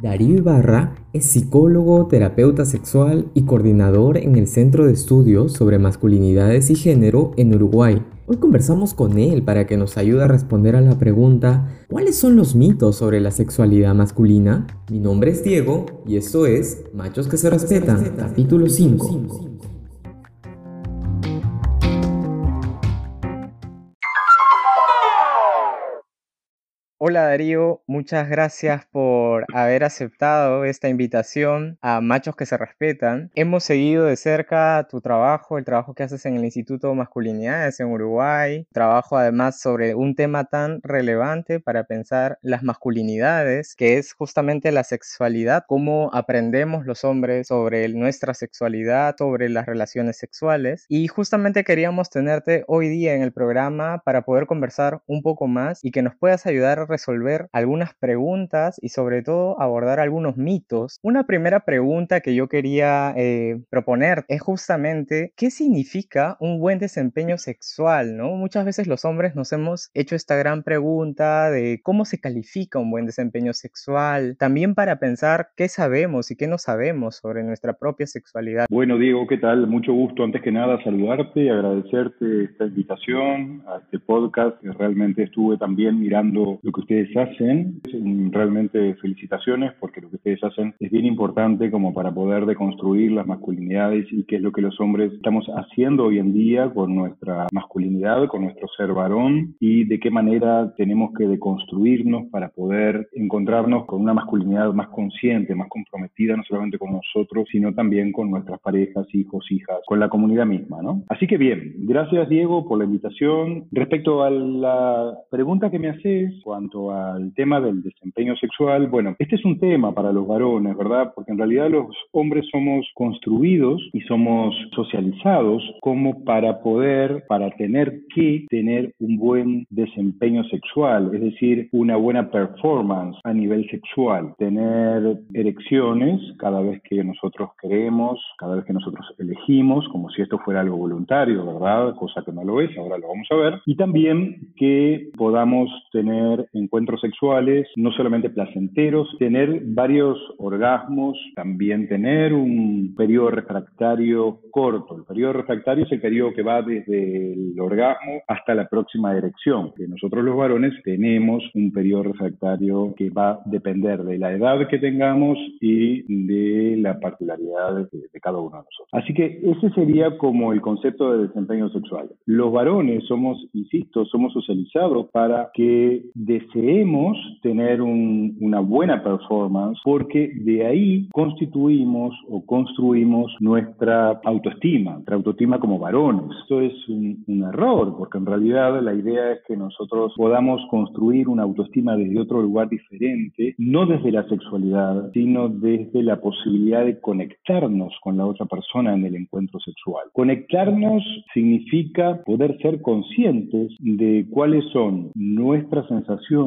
Darío Ibarra es psicólogo, terapeuta sexual y coordinador en el Centro de Estudios sobre Masculinidades y Género en Uruguay. Hoy conversamos con él para que nos ayude a responder a la pregunta ¿Cuáles son los mitos sobre la sexualidad masculina? Mi nombre es Diego y esto es Machos que se respetan, capítulo 5. Hola Darío, muchas gracias por haber aceptado esta invitación a Machos que se Respetan. Hemos seguido de cerca tu trabajo, el trabajo que haces en el Instituto Masculinidades en Uruguay, trabajo además sobre un tema tan relevante para pensar las masculinidades, que es justamente la sexualidad, cómo aprendemos los hombres sobre nuestra sexualidad, sobre las relaciones sexuales. Y justamente queríamos tenerte hoy día en el programa para poder conversar un poco más y que nos puedas ayudar a resolver algunas preguntas y sobre todo abordar algunos mitos. Una primera pregunta que yo quería eh, proponer es justamente qué significa un buen desempeño sexual, ¿no? Muchas veces los hombres nos hemos hecho esta gran pregunta de cómo se califica un buen desempeño sexual, también para pensar qué sabemos y qué no sabemos sobre nuestra propia sexualidad. Bueno, Diego, ¿qué tal? Mucho gusto. Antes que nada, saludarte y agradecerte esta invitación a este podcast. Realmente estuve también mirando lo que ustedes hacen. Realmente felicitaciones porque lo que ustedes hacen es bien importante como para poder deconstruir las masculinidades y qué es lo que los hombres estamos haciendo hoy en día con nuestra masculinidad, con nuestro ser varón y de qué manera tenemos que deconstruirnos para poder encontrarnos con una masculinidad más consciente, más comprometida, no solamente con nosotros, sino también con nuestras parejas, hijos, hijas, con la comunidad misma, ¿no? Así que bien, gracias Diego por la invitación. Respecto a la pregunta que me haces, cuando al tema del desempeño sexual, bueno, este es un tema para los varones, ¿verdad? Porque en realidad los hombres somos construidos y somos socializados como para poder, para tener que tener un buen desempeño sexual, es decir, una buena performance a nivel sexual, tener erecciones cada vez que nosotros queremos, cada vez que nosotros elegimos, como si esto fuera algo voluntario, ¿verdad? Cosa que no lo es, ahora lo vamos a ver. Y también que podamos tener encuentros sexuales, no solamente placenteros, tener varios orgasmos, también tener un periodo refractario corto. El periodo refractario es el periodo que va desde el orgasmo hasta la próxima erección. Que nosotros los varones tenemos un periodo refractario que va a depender de la edad que tengamos y de la particularidad de, de cada uno de nosotros. Así que ese sería como el concepto de desempeño sexual. Los varones somos, insisto, somos socializados para que deseemos tener una buena performance porque de ahí constituimos o construimos nuestra autoestima, nuestra autoestima como varones. Esto es un, un error porque en realidad la idea es que nosotros podamos construir una autoestima desde otro lugar diferente, no desde la sexualidad, sino desde la posibilidad de conectarnos con la otra persona en el encuentro sexual. Conectarnos significa poder ser conscientes de cuáles son nuestras sensaciones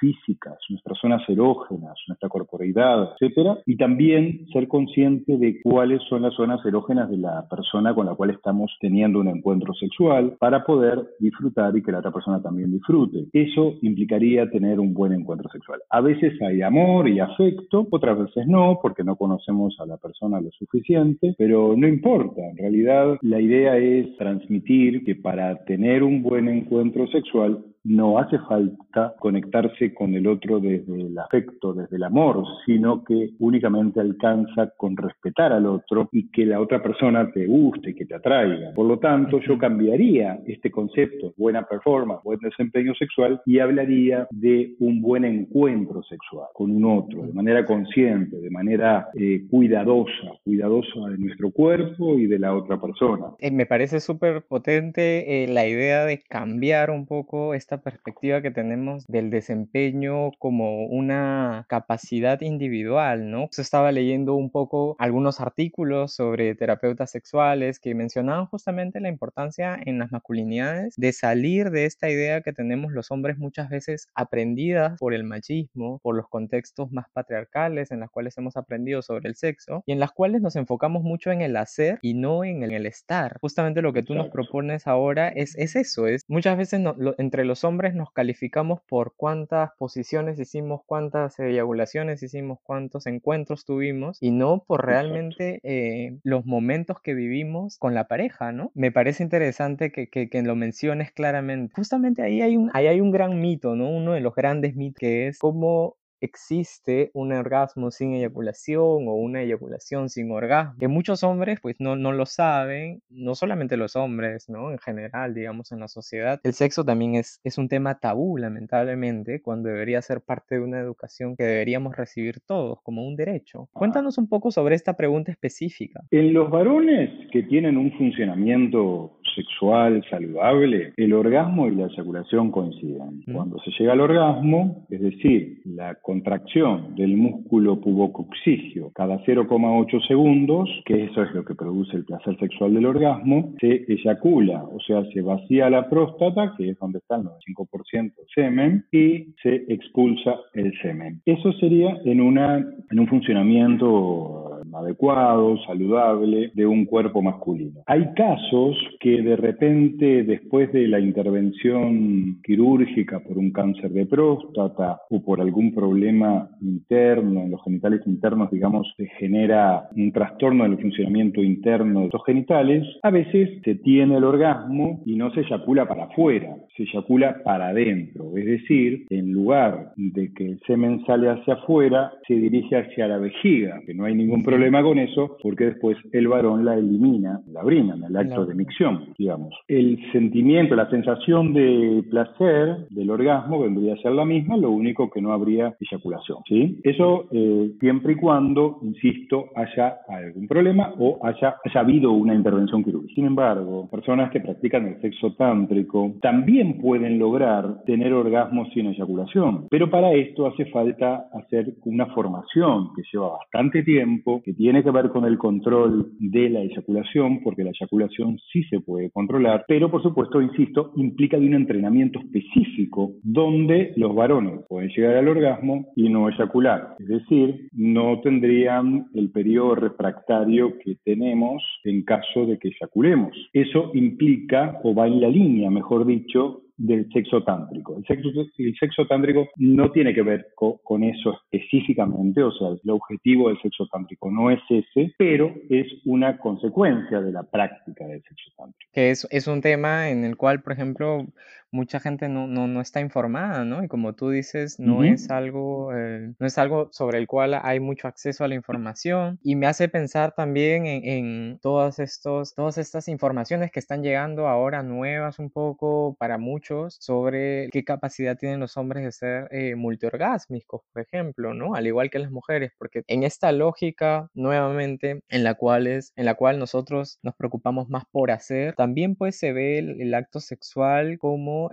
físicas, nuestras zonas erógenas, nuestra corporeidad, etcétera, y también ser consciente de cuáles son las zonas erógenas de la persona con la cual estamos teniendo un encuentro sexual para poder disfrutar y que la otra persona también disfrute. Eso implicaría tener un buen encuentro sexual. A veces hay amor y afecto, otras veces no, porque no conocemos a la persona lo suficiente, pero no importa. En realidad, la idea es transmitir que para tener un buen encuentro sexual no hace falta conectarse con el otro desde el afecto, desde el amor, sino que únicamente alcanza con respetar al otro y que la otra persona te guste, que te atraiga. Por lo tanto, yo cambiaría este concepto, buena performance, buen desempeño sexual, y hablaría de un buen encuentro sexual con un otro, de manera consciente, de manera eh, cuidadosa, cuidadosa de nuestro cuerpo y de la otra persona. Eh, me parece súper potente eh, la idea de cambiar un poco esta perspectiva que tenemos del desempeño como una capacidad individual, ¿no? Yo estaba leyendo un poco algunos artículos sobre terapeutas sexuales que mencionaban justamente la importancia en las masculinidades de salir de esta idea que tenemos los hombres muchas veces aprendidas por el machismo, por los contextos más patriarcales en los cuales hemos aprendido sobre el sexo y en las cuales nos enfocamos mucho en el hacer y no en el, estar. Justamente lo que tú nos propones ahora es, es eso, es muchas veces entre los hombres nos calificamos por por cuántas posiciones hicimos, cuántas eyaculaciones hicimos, cuántos encuentros tuvimos y no por realmente eh, los momentos que vivimos con la pareja, ¿no? Me parece interesante que, que, que, lo menciones claramente. Justamente ahí hay, un, ahí hay un gran mito, ¿no? Uno de los grandes mitos que es cómo existe un orgasmo sin eyaculación o una eyaculación sin orgasmo. Que muchos hombres pues no, no lo saben, no solamente los hombres, ¿no? En general, digamos, en la sociedad. El sexo también es, es un tema tabú, lamentablemente, cuando debería ser parte de una educación que deberíamos recibir todos como un derecho. Ah. Cuéntanos un poco sobre esta pregunta específica. En los varones que tienen un funcionamiento sexual saludable, el orgasmo y la eyaculación coinciden. Cuando se llega al orgasmo, es decir, la contracción del músculo pubococcigio cada 0,8 segundos, que eso es lo que produce el placer sexual del orgasmo, se eyacula, o sea, se vacía la próstata, que es donde está el 95% de semen, y se expulsa el semen. Eso sería en, una, en un funcionamiento adecuado, saludable de un cuerpo masculino. Hay casos que de repente después de la intervención quirúrgica por un cáncer de próstata o por algún problema interno en los genitales internos, digamos, se genera un trastorno del funcionamiento interno de los genitales, a veces se tiene el orgasmo y no se eyacula para afuera, se eyacula para adentro, es decir, en lugar de que el semen sale hacia afuera, se dirige hacia la vejiga, que no hay ningún problema problema con eso porque después el varón la elimina, la brina en el acto de micción, digamos. El sentimiento, la sensación de placer del orgasmo vendría a ser la misma, lo único que no habría eyaculación, ¿sí? Eso eh, siempre y cuando, insisto, haya algún problema o haya, haya habido una intervención quirúrgica. Sin embargo, personas que practican el sexo tántrico también pueden lograr tener orgasmos sin eyaculación, pero para esto hace falta hacer una formación que lleva bastante tiempo que tiene que ver con el control de la eyaculación, porque la eyaculación sí se puede controlar, pero por supuesto, insisto, implica de un entrenamiento específico donde los varones pueden llegar al orgasmo y no eyacular. Es decir, no tendrían el periodo refractario que tenemos en caso de que eyaculemos. Eso implica, o va en la línea, mejor dicho, del sexo tántrico. El sexo, el sexo tántrico no tiene que ver con, eso específicamente, o sea, el objetivo del sexo tántrico no es ese, pero es una consecuencia de la práctica del sexo tántrico. Que es, es un tema en el cual, por ejemplo, mucha gente no, no, no, está informada, ¿no? Y como tú dices, no, es algo, eh, no es algo sobre el cual hay mucho acceso a la información y me hace pensar también en, en todas, estos, todas estas informaciones que están llegando ahora nuevas un poco para muchos sobre qué capacidad tienen los hombres de ser eh, multiorgásmicos, por ejemplo, ¿no? Al igual que las mujeres, porque en esta lógica, nuevamente, en la cual, es, en la cual nosotros nos preocupamos más por hacer, también pues se ve el acto sexual como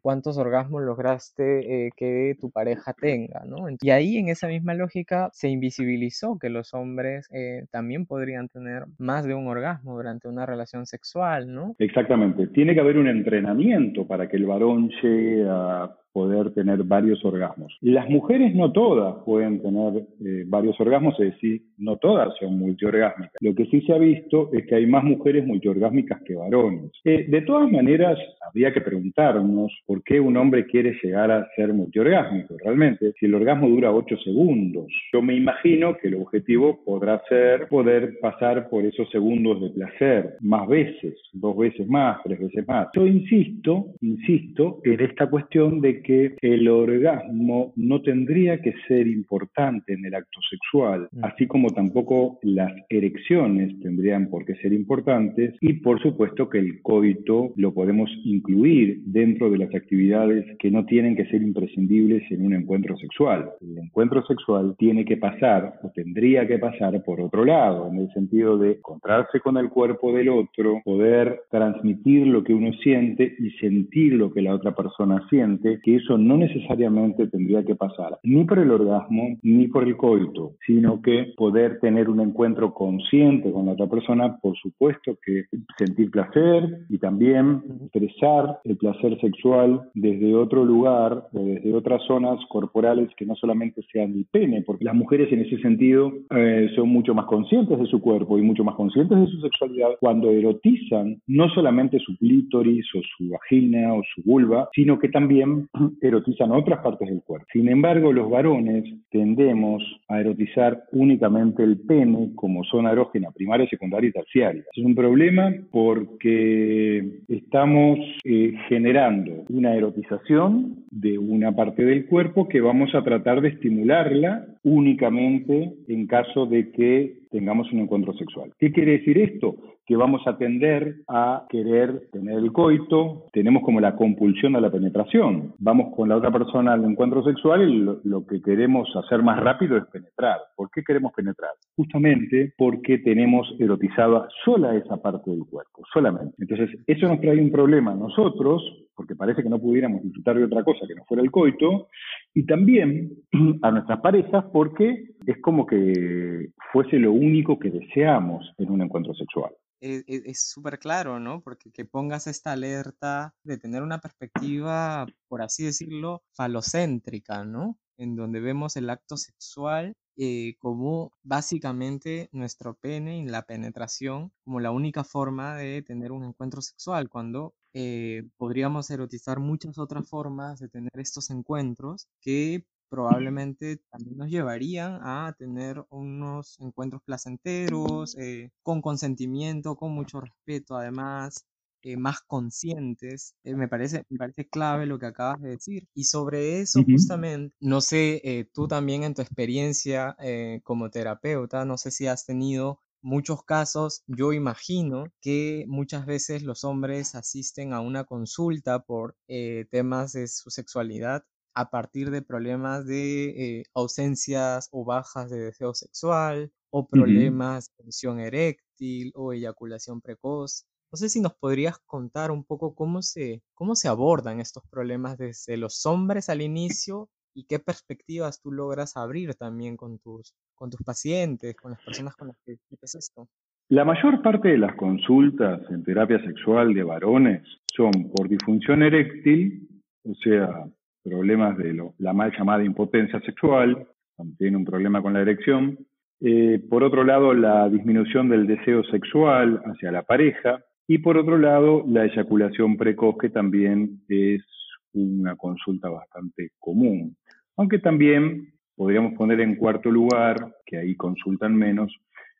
cuántos orgasmos lograste eh, que tu pareja tenga, ¿no? Y ahí en esa misma lógica se invisibilizó que los hombres eh, también podrían tener más de un orgasmo durante una relación sexual, ¿no? Exactamente. Tiene que haber un entrenamiento para que el varón llegue a poder tener varios orgasmos. Las mujeres no todas pueden tener eh, varios orgasmos, es decir, no todas son multiorgásmicas. Lo que sí se ha visto es que hay más mujeres multiorgásmicas que varones. Eh, de todas maneras, habría que preguntarnos por qué un hombre quiere llegar a ser multiorgásmico realmente, si el orgasmo dura 8 segundos. Yo me imagino que el objetivo podrá ser poder pasar por esos segundos de placer más veces, dos veces más, tres veces más. Yo insisto, insisto en esta cuestión de que el orgasmo no tendría que ser importante en el acto sexual, mm. así como tampoco las erecciones tendrían por qué ser importantes y por supuesto que el coito lo podemos incluir dentro de las actividades que no tienen que ser imprescindibles en un encuentro sexual. El encuentro sexual tiene que pasar o tendría que pasar por otro lado, en el sentido de encontrarse con el cuerpo del otro, poder transmitir lo que uno siente y sentir lo que la otra persona siente, que eso no necesariamente tendría que pasar ni por el orgasmo ni por el coito, sino que poder tener un encuentro consciente con la otra persona, por supuesto que sentir placer y también expresar el placer sexual desde otro lugar o desde otras zonas corporales que no solamente sean el pene, porque las mujeres en ese sentido eh, son mucho más conscientes de su cuerpo y mucho más conscientes de su sexualidad cuando erotizan no solamente su clítoris o su vagina o su vulva, sino que también erotizan otras partes del cuerpo. Sin embargo, los varones tendemos a erotizar únicamente el pene como zona erógena primaria, secundaria y terciaria. Es un problema porque estamos eh, generando una erotización de una parte del cuerpo que vamos a tratar de estimularla únicamente en caso de que tengamos un encuentro sexual. ¿Qué quiere decir esto? Que vamos a tender a querer tener el coito, tenemos como la compulsión a la penetración. Vamos con la otra persona al encuentro sexual y lo, que queremos hacer más rápido es penetrar. ¿Por qué queremos penetrar? Justamente porque tenemos erotizada sola esa parte del cuerpo, solamente. Entonces, eso nos trae un problema nosotros, porque parece que no pudiéramos disfrutar de otra cosa que no fuera el coito, y también a nuestras parejas porque es como que fuese lo único que deseamos en un encuentro sexual. Es súper claro, ¿no? Porque que pongas esta alerta de tener una perspectiva, por así decirlo, falocéntrica, ¿no? En donde vemos el acto sexual eh, como básicamente nuestro pene y la penetración como la única forma de tener un encuentro sexual, cuando eh, podríamos erotizar muchas otras formas de tener estos encuentros que probablemente también nos llevarían a tener unos encuentros placenteros, eh, con consentimiento, con mucho respeto, además, eh, más conscientes. Eh, me, parece, me parece clave lo que acabas de decir. Y sobre eso, justamente, no sé, tú también en tu experiencia como terapeuta, no sé si has tenido muchos casos, yo imagino que muchas veces los hombres asisten a una consulta por temas de su sexualidad a partir de problemas de eh, ausencias o bajas de deseo sexual o problemas de tensión eréctil o eyaculación precoz. No sé si nos podrías contar un poco cómo se, cómo se abordan estos problemas desde los hombres al inicio y qué perspectivas tú logras abrir también con tus, con tus pacientes, con las personas con las que vives esto. La mayor parte de las consultas en terapia sexual de varones son por disfunción eréctil, o sea, problemas de la mal llamada impotencia sexual, tiene un problema con la erección. Eh, por otro lado, la disminución del deseo sexual hacia la pareja. Y por otro lado, la eyaculación precoz, que también es una consulta bastante común. Aunque también podríamos poner en cuarto lugar, que ahí consultan menos,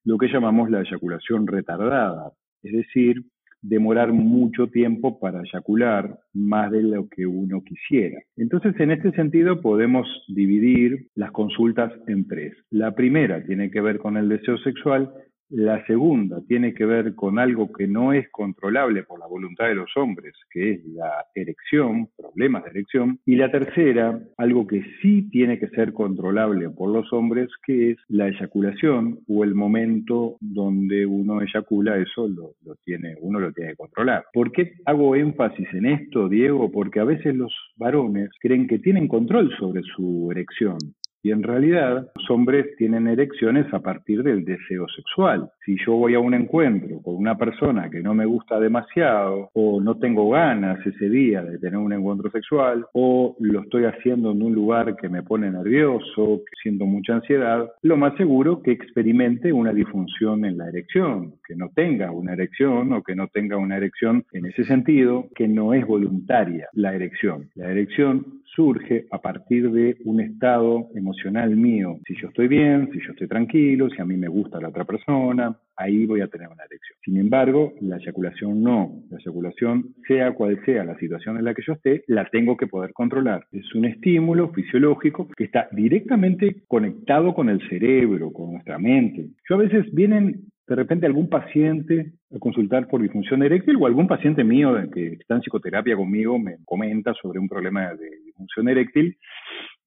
lo que llamamos la eyaculación retardada, es decir, demorar mucho tiempo para eyacular, más de lo que uno quisiera. Entonces, en este sentido, podemos dividir las consultas en tres. La primera tiene que ver con el deseo sexual la segunda tiene que ver con algo que no es controlable por la voluntad de los hombres, que es la erección, problemas de erección. Y la tercera, algo que sí tiene que ser controlable por los hombres, que es la eyaculación o el momento donde uno eyacula, eso lo, tiene, uno lo tiene que controlar. ¿Por qué hago énfasis en esto, Diego? Porque a veces los varones creen que tienen control sobre su erección y en realidad los hombres tienen erecciones a partir del deseo sexual. Si yo voy a un encuentro con una persona que no me gusta demasiado o no tengo ganas ese día de tener un encuentro sexual o lo estoy haciendo en un lugar que me pone nervioso, que siento mucha ansiedad, lo más seguro que experimente una disfunción en la erección, que no tenga una erección o que no tenga una erección en ese sentido que no es voluntaria la erección. La erección surge a partir de un estado emocional mío. Si yo estoy bien, si yo estoy tranquilo, si a mí me gusta la otra persona, ahí voy a tener una erección. Sin embargo, la eyaculación no. La eyaculación, sea cual sea la situación en la que yo esté, la tengo que poder controlar. Es un estímulo fisiológico que está directamente conectado con el cerebro, con nuestra mente. Yo a veces vienen de repente algún paciente a consultar por disfunción eréctil o algún paciente mío que está en psicoterapia conmigo me comenta sobre un problema de disfunción eréctil.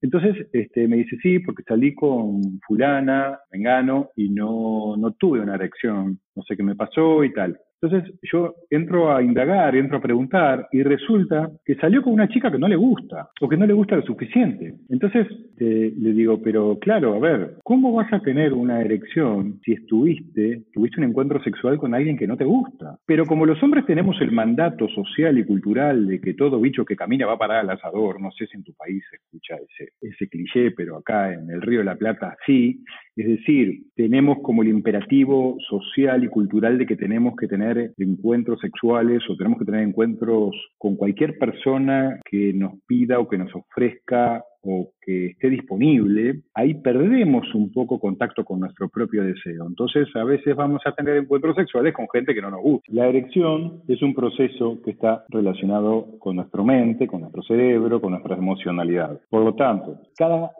Entonces este, me dice, sí, porque salí con fulana, vengano, y no, no tuve una erección, no sé qué me pasó y tal. Entonces yo entro a indagar, entro a preguntar y resulta que salió con una chica que no le gusta o que no le gusta lo suficiente. Entonces eh, le digo, pero claro, a ver, ¿cómo vas a tener una erección si estuviste, tuviste un encuentro sexual con alguien que no te gusta? Pero como los hombres tenemos el mandato social y cultural de que todo bicho que camina va a parar al asador, no sé si en tu país se escucha ese, ese cliché, pero acá en el Río de la Plata sí, Es decir, tenemos como el imperativo social y cultural de que tenemos que tener encuentros sexuales o tenemos que tener encuentros con cualquier persona que nos pida o que nos ofrezca o que esté disponible, ahí perdemos un poco contacto con nuestro propio deseo. Entonces, a veces vamos a tener encuentros sexuales con gente que no nos gusta. La erección es un proceso que está relacionado con nuestra mente, con nuestro cerebro, con nuestra emocionalidad. Por lo tanto, cada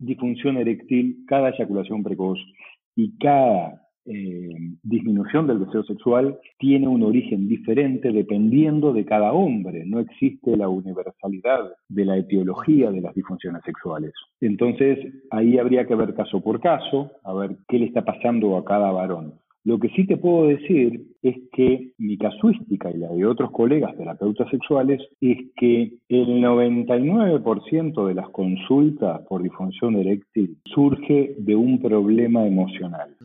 disfunción eréctil, cada eyaculación precoz y cada eh, disminución del deseo sexual tiene un origen diferente dependiendo de cada hombre. No existe la universalidad de la etiología de las disfunciones sexuales. Entonces, ahí habría que ver caso por caso, a ver qué le está pasando a cada varón. Lo que sí te puedo decir es que mi casuística y la de otros colegas terapeutas sexuales es que el 99% de las consultas por disfunción eréctil surge de un problema emocional.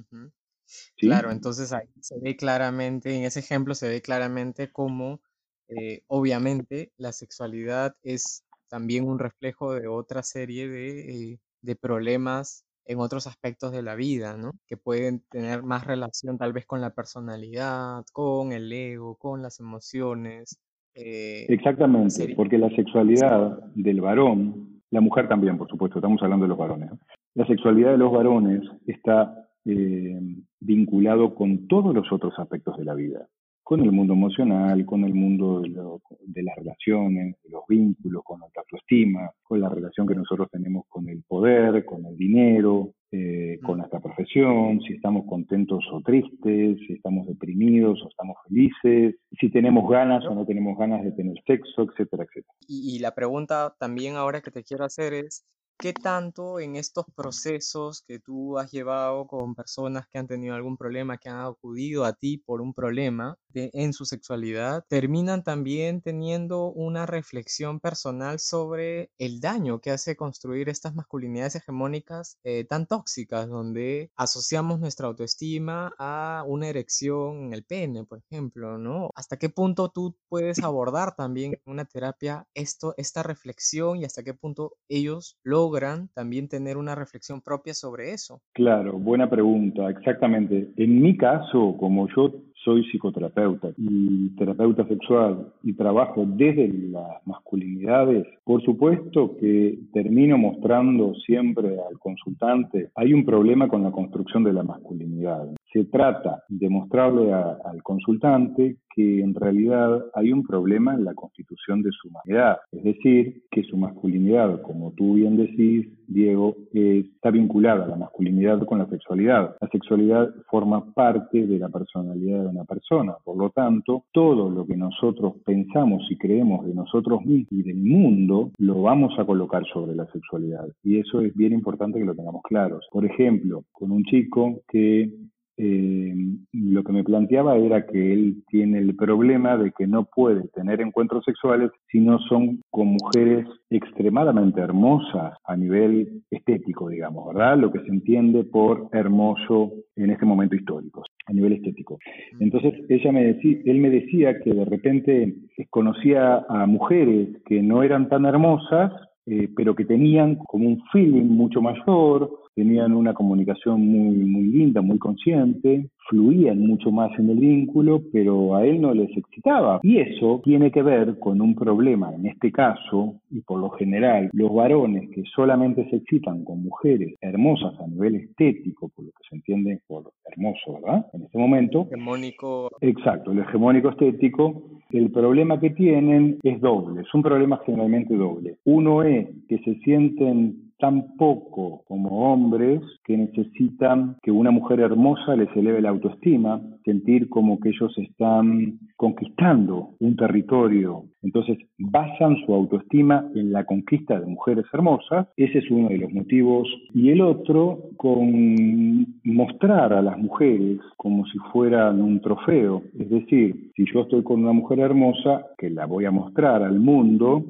Claro, entonces ahí se ve claramente, en ese ejemplo se ve claramente cómo eh, obviamente la sexualidad es también un reflejo de otra serie de, eh, de problemas en otros aspectos de la vida, ¿no? Que pueden tener más relación tal vez con la personalidad, con el ego, con las emociones. Eh, Exactamente, porque la sexualidad del varón, la mujer también, por supuesto, estamos hablando de los varones, la sexualidad de los varones está eh, vinculado con todos los otros aspectos de la vida, con el mundo emocional, con el mundo de, las relaciones, de los vínculos, con nuestra autoestima, con la relación que nosotros tenemos con el poder, con el dinero, eh, con nuestra profesión, si estamos contentos o tristes, si estamos deprimidos o estamos felices, si tenemos ganas o no tenemos ganas de tener sexo, etcétera, etcétera. y la pregunta también ahora que te quiero hacer es, ¿Qué tanto en estos procesos que tú has llevado con personas que han tenido algún problema, que han acudido a ti por un problema en su sexualidad, terminan también teniendo una reflexión personal sobre el daño que hace construir estas masculinidades hegemónicas eh, tan tóxicas, donde asociamos nuestra autoestima a una erección en el pene, por ejemplo, ¿no? ¿Hasta qué punto tú puedes abordar también en una terapia esto, esta reflexión y hasta qué punto ellos lo logran también tener una reflexión propia sobre eso? Claro, buena pregunta, exactamente. En mi caso, como yo soy psicoterapeuta y terapeuta sexual y trabajo desde las masculinidades, por supuesto que termino mostrando siempre al consultante, hay un problema con la construcción de la masculinidad. Se trata de mostrarle al consultante que en realidad hay un problema en la constitución de su humanidad, es decir, que su masculinidad, como tú bien decís, Diego, está vinculada a la masculinidad con la sexualidad. La sexualidad forma parte de la personalidad de una persona, por lo tanto, todo lo que nosotros pensamos y creemos de nosotros mismos y del mundo, lo vamos a colocar sobre la sexualidad. Y eso es bien importante que lo tengamos claro. Por ejemplo, con un chico que eh, lo que me planteaba era que él tiene el problema de que no puede tener encuentros sexuales si no son con mujeres extremadamente hermosas a nivel estético, digamos, ¿verdad? Lo que se entiende por hermoso en este momento histórico, a nivel estético. Entonces ella me decía, él me decía que de repente conocía a mujeres que no eran tan hermosas, eh, pero que tenían como un feeling mucho mayor, tenían una comunicación muy, muy linda, muy consciente, fluían mucho más en el vínculo, pero a él no les excitaba. Y eso tiene que ver con un problema, en este caso, y por lo general, los varones que solamente se excitan con mujeres hermosas a nivel estético, por lo que se entiende por hermoso, ¿verdad? En este momento. Hegemónico. Exacto, el hegemónico estético. El problema que tienen es doble, es un problema generalmente doble. Uno es que se sienten tan poco como hombres que necesitan que una mujer hermosa les eleve la autoestima, sentir como que ellos están conquistando un territorio. Entonces basan su autoestima en la conquista de mujeres hermosas. Ese es uno de los motivos. Y el otro con mostrar a las mujeres como si fueran un trofeo. Es decir, si yo estoy con una mujer hermosa, que la voy a mostrar al mundo,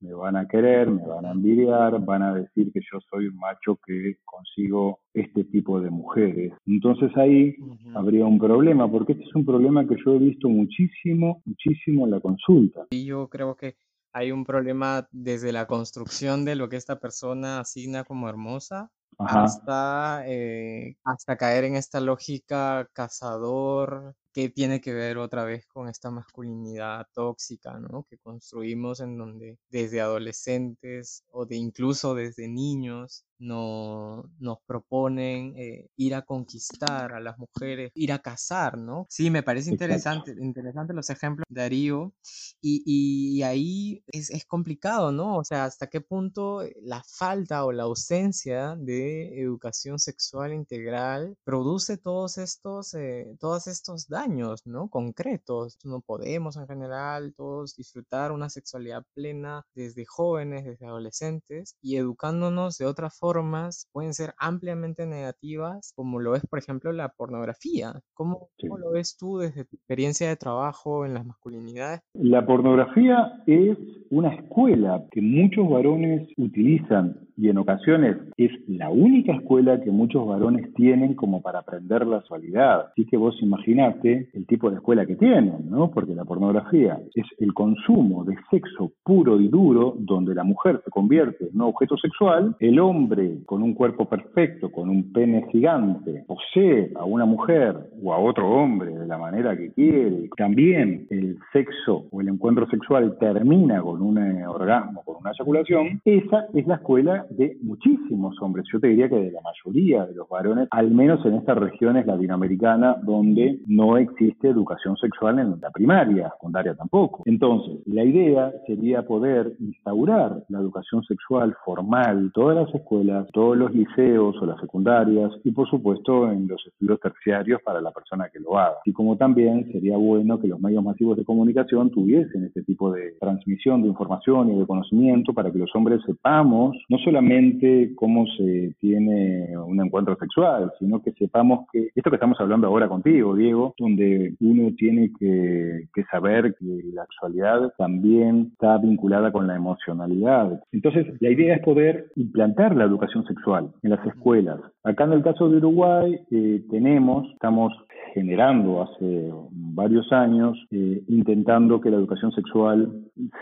me van a querer, me van a envidiar, van a decir que yo soy un macho que consigo este tipo de mujeres. Entonces ahí habría un problema, porque este es un problema que yo he visto muchísimo, muchísimo en la consulta. Y yo creo que hay un problema desde la construcción de lo que esta persona asigna como hermosa hasta, eh, hasta caer en esta lógica cazador que tiene que ver otra vez con esta masculinidad tóxica, ¿no? Que construimos en donde desde adolescentes o de incluso desde niños no, nos proponen eh, ir a conquistar a las mujeres, ir a cazar, ¿no? Sí, me parece interesante, interesante los ejemplos de Darío y, y, ahí es, es, complicado, ¿no? O sea, hasta qué punto la falta o la ausencia de educación sexual integral produce todos estos, eh, todos estos daños, ¿no? Concretos. No podemos en general todos disfrutar una sexualidad plena desde jóvenes, desde adolescentes y educándonos de otra forma pueden ser ampliamente negativas, como lo es, por ejemplo, la pornografía. ¿Cómo, ¿Cómo, lo ves tú desde tu experiencia de trabajo en las masculinidades? La pornografía es una escuela que muchos varones utilizan y en ocasiones es la única escuela que muchos varones tienen como para aprender la sexualidad. Así que vos imaginate el tipo de escuela que tienen, ¿no? Porque la pornografía es el consumo de sexo puro y duro donde la mujer se convierte en un objeto sexual, el hombre con un cuerpo perfecto, con un pene gigante, posee a una mujer o a otro hombre de la manera que quiere. También el sexo o el encuentro sexual termina con un orgasmo, con una eyaculación. Esa es la escuela de muchísimos hombres, yo te diría que de la mayoría de los varones, al menos en estas regiones latinoamericanas donde no existe educación sexual en la primaria, secundaria tampoco. Entonces, la idea sería poder instaurar la educación sexual formal en todas las escuelas, todos los liceos o las secundarias y por supuesto en los estudios terciarios para la persona que lo haga. Y como también sería bueno que los medios masivos de comunicación tuviesen este tipo de transmisión de información y de conocimiento para que los hombres sepamos no solamente cómo se tiene un encuentro sexual, sino que sepamos que esto que estamos hablando ahora contigo, Diego, donde uno tiene que, saber que la sexualidad también está vinculada con la emocionalidad. Entonces, la idea es poder implantar la educación sexual en las escuelas. Acá en el caso de Uruguay eh, tenemos, estamos generando hace varios años, eh, intentando que la educación sexual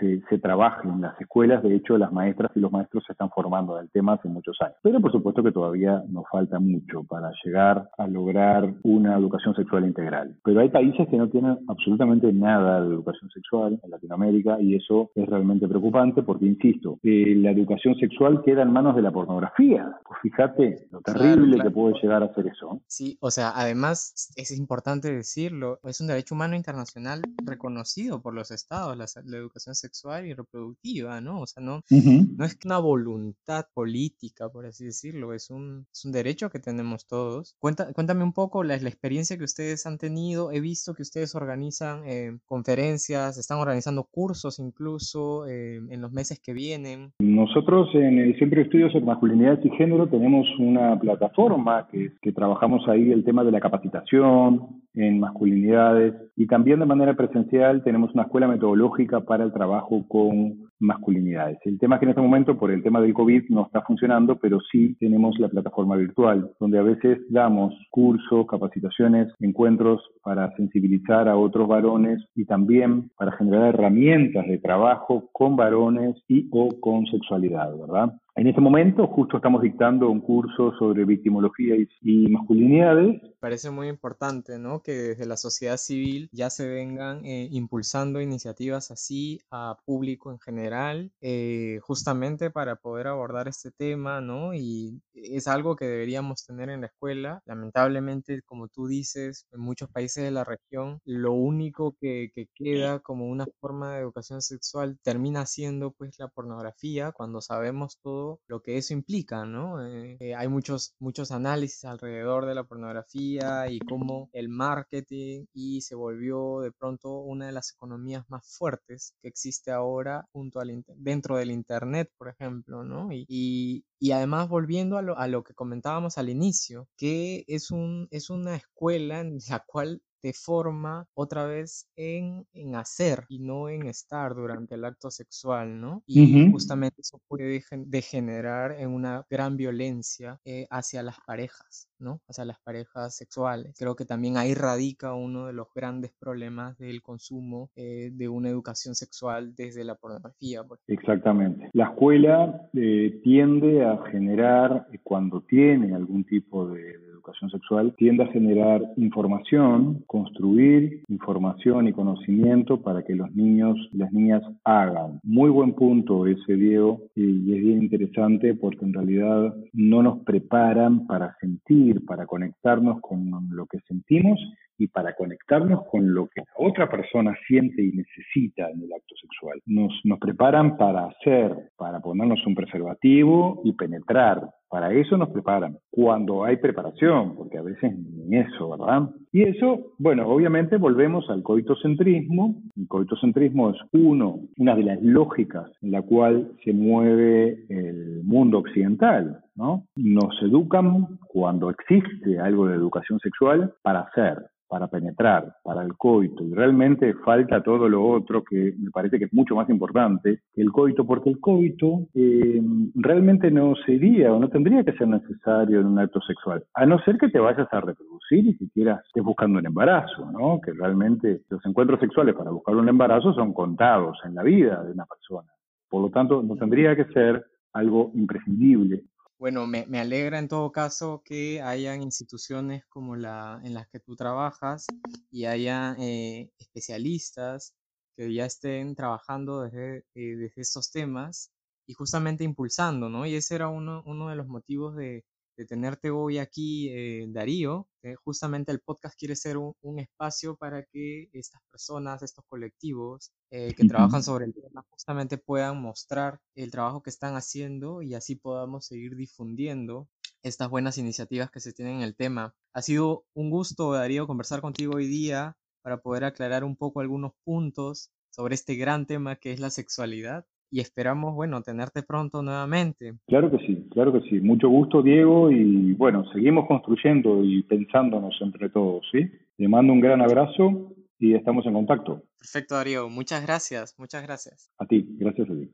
se, se, trabaje en las escuelas. De hecho, las maestras y los maestros se están formando en el tema hace muchos años. Pero por supuesto que todavía nos falta mucho para llegar a lograr una educación sexual integral. Pero hay países que no tienen absolutamente nada de educación sexual en Latinoamérica y eso es realmente preocupante porque, insisto, eh, la educación sexual queda en manos de la pornografía. Pues fíjate lo terrible que puede llegar a ser eso. Sí, o sea, además es importante decirlo, es un derecho humano internacional reconocido por los estados, la, educación sexual y reproductiva, ¿no? O sea, no, no es una voluntad política, por así decirlo, es un, es un derecho que tenemos todos. Cuenta, cuéntame un poco la, la, experiencia que ustedes han tenido. He visto que ustedes organizan eh, conferencias, están organizando cursos incluso eh, en los meses que vienen. Nosotros en el Centro de Estudios en Masculinidad y Género tenemos una plataforma que, que trabajamos ahí el tema de la capacitación, en masculinidades y también de manera presencial tenemos una escuela metodológica para el trabajo con masculinidades. El tema es que en este momento, por el tema del COVID, no está funcionando, pero sí tenemos la plataforma virtual, donde a veces damos cursos, capacitaciones, encuentros para sensibilizar a otros varones y también para generar herramientas de trabajo con varones y o con sexualidad, ¿verdad? En este momento justo estamos dictando un curso sobre victimología y, masculinidades. Parece muy importante, ¿no? Que desde la sociedad civil ya se vengan eh, impulsando iniciativas así a público en general, eh, justamente para poder abordar este tema, ¿no? Y es algo que deberíamos tener en la escuela. Lamentablemente, como tú dices, en muchos países de la región, lo único que, que queda como una forma de educación sexual termina siendo pues la pornografía, cuando sabemos todo lo que eso implica, ¿no? Eh, eh, hay muchos, muchos análisis alrededor de la pornografía y cómo el marketing y se volvió de pronto una de las economías más fuertes que existe ahora junto al dentro del Internet, por ejemplo, ¿no? Y, y, además volviendo a lo, a lo, que comentábamos al inicio, que es, un, es una escuela en la cual te forma otra vez en, en hacer y no en estar durante el acto sexual, ¿no? Y justamente eso puede degenerar en una gran violencia eh, hacia las parejas, ¿no? Hacia las parejas sexuales. Creo que también ahí radica uno de los grandes problemas del consumo eh, de una educación sexual desde la pornografía. Exactamente. La escuela eh, tiende a generar, cuando tiene algún tipo de educación sexual tiende a generar información, construir información y conocimiento para que los niños y las niñas hagan. Muy buen punto ese, Diego, y es bien interesante porque en realidad no nos preparan para sentir, para conectarnos con lo que sentimos y para conectarnos con lo que la otra persona siente y necesita en el acto sexual. Nos, nos preparan para hacer, para ponernos un preservativo y penetrar, para eso nos preparan, cuando hay preparación, porque a veces ni eso, ¿verdad? Y eso, bueno, obviamente volvemos al coitocentrismo. El coitocentrismo es uno, una de las lógicas en la cual se mueve el mundo occidental, ¿no? Nos educan cuando existe algo de educación sexual para hacer, para penetrar, para el coito, y realmente falta todo lo otro que me parece que es mucho más importante que el coito, porque el coito eh, realmente no sería o no tendría que ser necesario en un acto sexual, a no ser que te vayas a reproducir y siquiera estés buscando un embarazo, ¿no? Que realmente los encuentros sexuales para buscar un embarazo son contados en la vida de una persona. Por lo tanto, no tendría que ser algo imprescindible bueno, me, alegra en todo caso que hayan instituciones como la en las que tú trabajas y haya eh, especialistas que ya estén trabajando desde, eh, desde estos temas y justamente impulsando, ¿no? Y ese era uno, uno de los motivos de, de tenerte hoy aquí, eh, Darío. justamente el podcast quiere ser un, espacio para que estas personas, estos colectivos eh, que trabajan sobre el tema, justamente puedan mostrar el trabajo que están haciendo y así podamos seguir difundiendo estas buenas iniciativas que se tienen en el tema. Ha sido un gusto, Darío, conversar contigo hoy día para poder aclarar un poco algunos puntos sobre este gran tema que es la sexualidad y esperamos, bueno, tenerte pronto nuevamente. Claro que sí, claro que sí. Mucho gusto, Diego, y bueno, seguimos construyendo y pensándonos entre todos, ¿sí? Te mando un gran abrazo y estamos en contacto. Perfecto, Darío. Muchas gracias, muchas gracias. A ti, gracias a ti.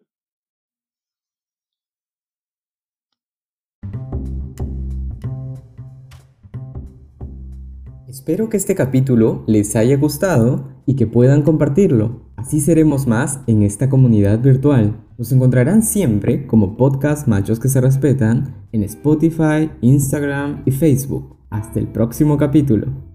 Espero que este capítulo les haya gustado y que puedan compartirlo. Así seremos más en esta comunidad virtual. Nos encontrarán siempre como podcast Machos que se respetan en Spotify, Instagram y Facebook. Hasta el próximo capítulo.